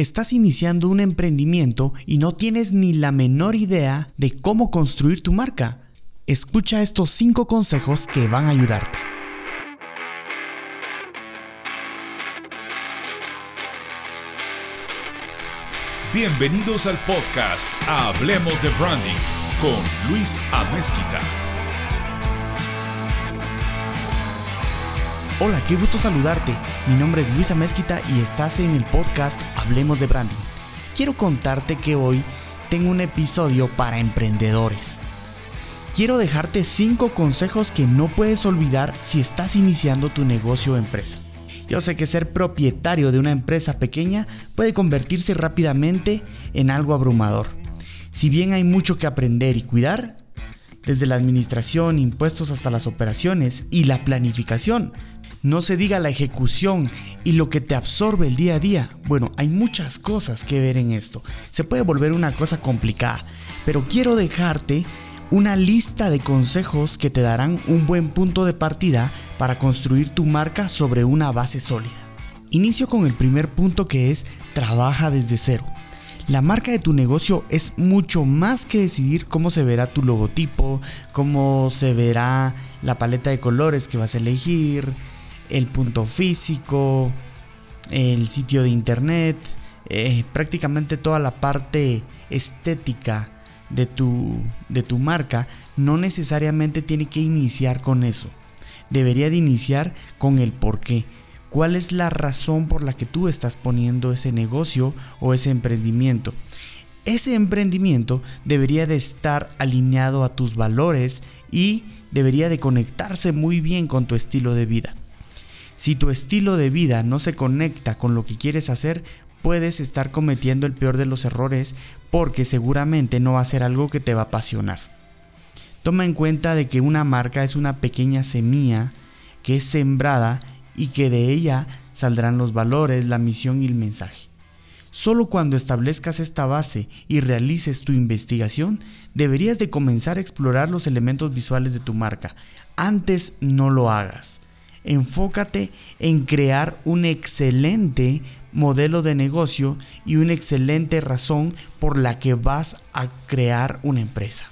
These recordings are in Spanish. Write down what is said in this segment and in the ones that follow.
Estás iniciando un emprendimiento y no tienes ni la menor idea de cómo construir tu marca. Escucha estos 5 consejos que van a ayudarte. Bienvenidos al podcast Hablemos de Branding con Luis Amezquita. Hola, qué gusto saludarte. Mi nombre es Luisa Mezquita y estás en el podcast Hablemos de Branding. Quiero contarte que hoy tengo un episodio para emprendedores. Quiero dejarte 5 consejos que no puedes olvidar si estás iniciando tu negocio o empresa. Yo sé que ser propietario de una empresa pequeña puede convertirse rápidamente en algo abrumador. Si bien hay mucho que aprender y cuidar, desde la administración, impuestos hasta las operaciones y la planificación, no se diga la ejecución y lo que te absorbe el día a día. Bueno, hay muchas cosas que ver en esto. Se puede volver una cosa complicada, pero quiero dejarte una lista de consejos que te darán un buen punto de partida para construir tu marca sobre una base sólida. Inicio con el primer punto que es trabaja desde cero. La marca de tu negocio es mucho más que decidir cómo se verá tu logotipo, cómo se verá la paleta de colores que vas a elegir, el punto físico, el sitio de internet, eh, prácticamente toda la parte estética de tu, de tu marca no necesariamente tiene que iniciar con eso. Debería de iniciar con el por qué. ¿Cuál es la razón por la que tú estás poniendo ese negocio o ese emprendimiento? Ese emprendimiento debería de estar alineado a tus valores y debería de conectarse muy bien con tu estilo de vida. Si tu estilo de vida no se conecta con lo que quieres hacer, puedes estar cometiendo el peor de los errores porque seguramente no va a ser algo que te va a apasionar. Toma en cuenta de que una marca es una pequeña semilla que es sembrada y que de ella saldrán los valores, la misión y el mensaje. Solo cuando establezcas esta base y realices tu investigación, deberías de comenzar a explorar los elementos visuales de tu marca. Antes no lo hagas enfócate en crear un excelente modelo de negocio y una excelente razón por la que vas a crear una empresa.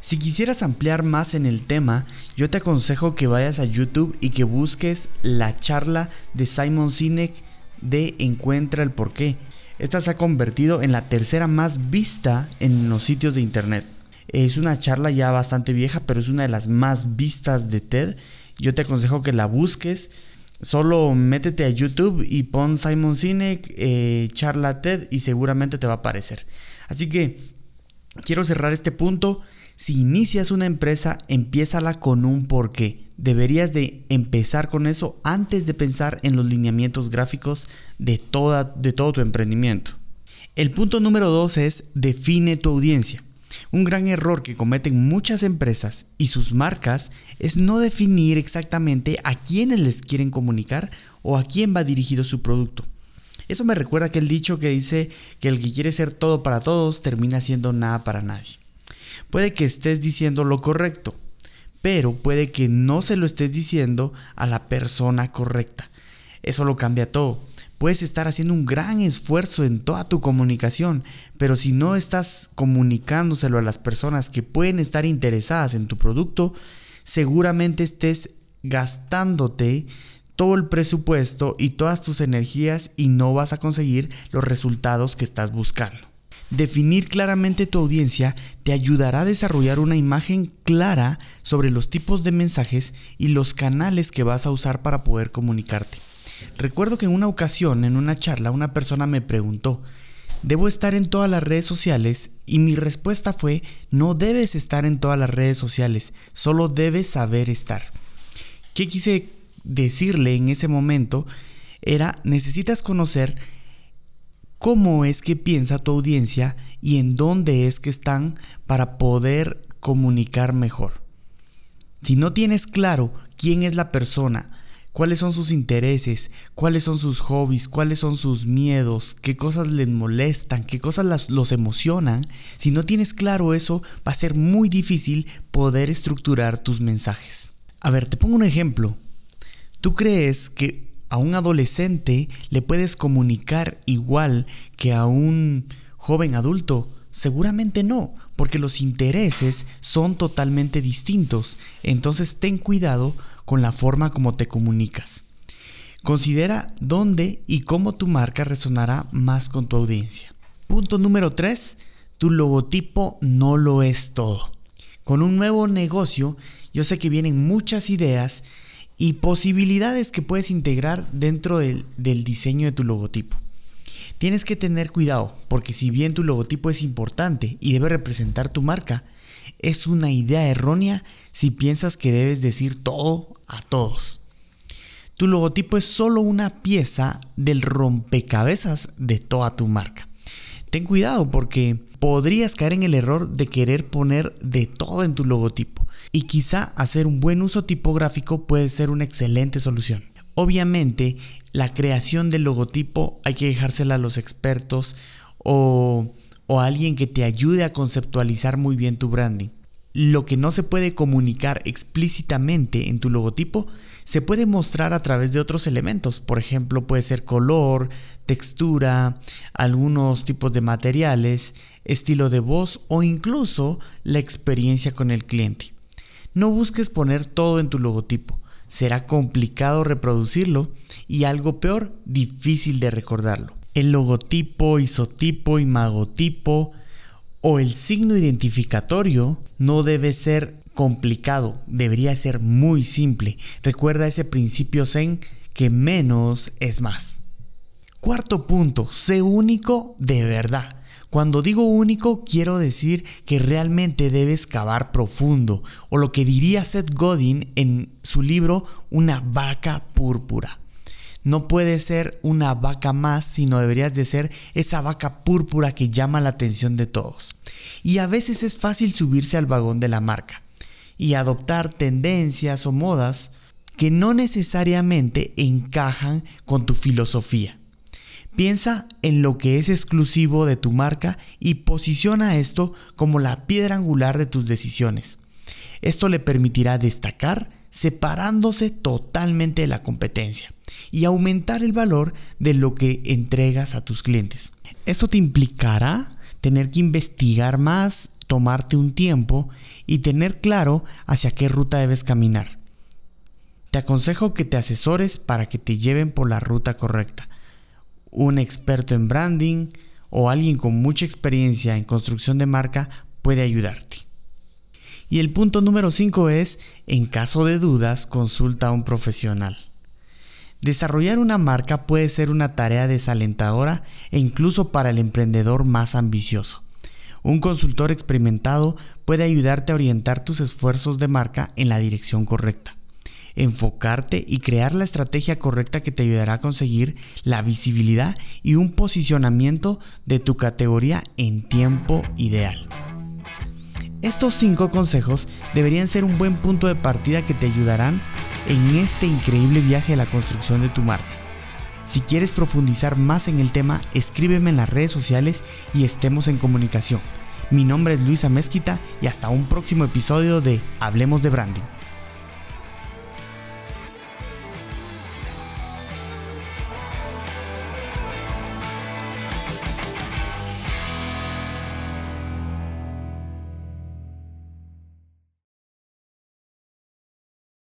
Si quisieras ampliar más en el tema, yo te aconsejo que vayas a YouTube y que busques la charla de Simon Sinek de Encuentra el porqué. Esta se ha convertido en la tercera más vista en los sitios de internet. Es una charla ya bastante vieja, pero es una de las más vistas de TED yo te aconsejo que la busques. Solo métete a YouTube y pon Simon Sinek, eh, charla TED y seguramente te va a aparecer. Así que quiero cerrar este punto. Si inicias una empresa, empiézala con un porqué. Deberías de empezar con eso antes de pensar en los lineamientos gráficos de, toda, de todo tu emprendimiento. El punto número dos es define tu audiencia. Un gran error que cometen muchas empresas y sus marcas es no definir exactamente a quiénes les quieren comunicar o a quién va dirigido su producto. Eso me recuerda aquel dicho que dice que el que quiere ser todo para todos termina siendo nada para nadie. Puede que estés diciendo lo correcto, pero puede que no se lo estés diciendo a la persona correcta. Eso lo cambia todo. Puedes estar haciendo un gran esfuerzo en toda tu comunicación, pero si no estás comunicándoselo a las personas que pueden estar interesadas en tu producto, seguramente estés gastándote todo el presupuesto y todas tus energías y no vas a conseguir los resultados que estás buscando. Definir claramente tu audiencia te ayudará a desarrollar una imagen clara sobre los tipos de mensajes y los canales que vas a usar para poder comunicarte. Recuerdo que en una ocasión, en una charla, una persona me preguntó, ¿debo estar en todas las redes sociales? Y mi respuesta fue, no debes estar en todas las redes sociales, solo debes saber estar. ¿Qué quise decirle en ese momento? Era, necesitas conocer cómo es que piensa tu audiencia y en dónde es que están para poder comunicar mejor. Si no tienes claro quién es la persona, cuáles son sus intereses, cuáles son sus hobbies, cuáles son sus miedos, qué cosas les molestan, qué cosas los emocionan, si no tienes claro eso, va a ser muy difícil poder estructurar tus mensajes. A ver, te pongo un ejemplo. ¿Tú crees que a un adolescente le puedes comunicar igual que a un joven adulto? Seguramente no, porque los intereses son totalmente distintos. Entonces ten cuidado con la forma como te comunicas. Considera dónde y cómo tu marca resonará más con tu audiencia. Punto número 3. Tu logotipo no lo es todo. Con un nuevo negocio, yo sé que vienen muchas ideas y posibilidades que puedes integrar dentro del, del diseño de tu logotipo. Tienes que tener cuidado, porque si bien tu logotipo es importante y debe representar tu marca, es una idea errónea si piensas que debes decir todo a todos. Tu logotipo es solo una pieza del rompecabezas de toda tu marca. Ten cuidado porque podrías caer en el error de querer poner de todo en tu logotipo y quizá hacer un buen uso tipográfico puede ser una excelente solución. Obviamente, la creación del logotipo hay que dejársela a los expertos o, o a alguien que te ayude a conceptualizar muy bien tu branding. Lo que no se puede comunicar explícitamente en tu logotipo se puede mostrar a través de otros elementos. Por ejemplo, puede ser color, textura, algunos tipos de materiales, estilo de voz o incluso la experiencia con el cliente. No busques poner todo en tu logotipo. Será complicado reproducirlo y algo peor, difícil de recordarlo. El logotipo, isotipo, imagotipo o el signo identificatorio no debe ser complicado, debería ser muy simple. Recuerda ese principio Zen que menos es más. Cuarto punto, sé único de verdad. Cuando digo único, quiero decir que realmente debes cavar profundo, o lo que diría Seth Godin en su libro Una vaca púrpura. No puedes ser una vaca más, sino deberías de ser esa vaca púrpura que llama la atención de todos. Y a veces es fácil subirse al vagón de la marca y adoptar tendencias o modas que no necesariamente encajan con tu filosofía. Piensa en lo que es exclusivo de tu marca y posiciona esto como la piedra angular de tus decisiones. Esto le permitirá destacar separándose totalmente de la competencia y aumentar el valor de lo que entregas a tus clientes. Esto te implicará tener que investigar más, tomarte un tiempo y tener claro hacia qué ruta debes caminar. Te aconsejo que te asesores para que te lleven por la ruta correcta un experto en branding o alguien con mucha experiencia en construcción de marca puede ayudarte. Y el punto número 5 es, en caso de dudas, consulta a un profesional. Desarrollar una marca puede ser una tarea desalentadora e incluso para el emprendedor más ambicioso. Un consultor experimentado puede ayudarte a orientar tus esfuerzos de marca en la dirección correcta enfocarte y crear la estrategia correcta que te ayudará a conseguir la visibilidad y un posicionamiento de tu categoría en tiempo ideal. Estos 5 consejos deberían ser un buen punto de partida que te ayudarán en este increíble viaje de la construcción de tu marca. Si quieres profundizar más en el tema, escríbeme en las redes sociales y estemos en comunicación. Mi nombre es Luisa Mezquita y hasta un próximo episodio de Hablemos de Branding.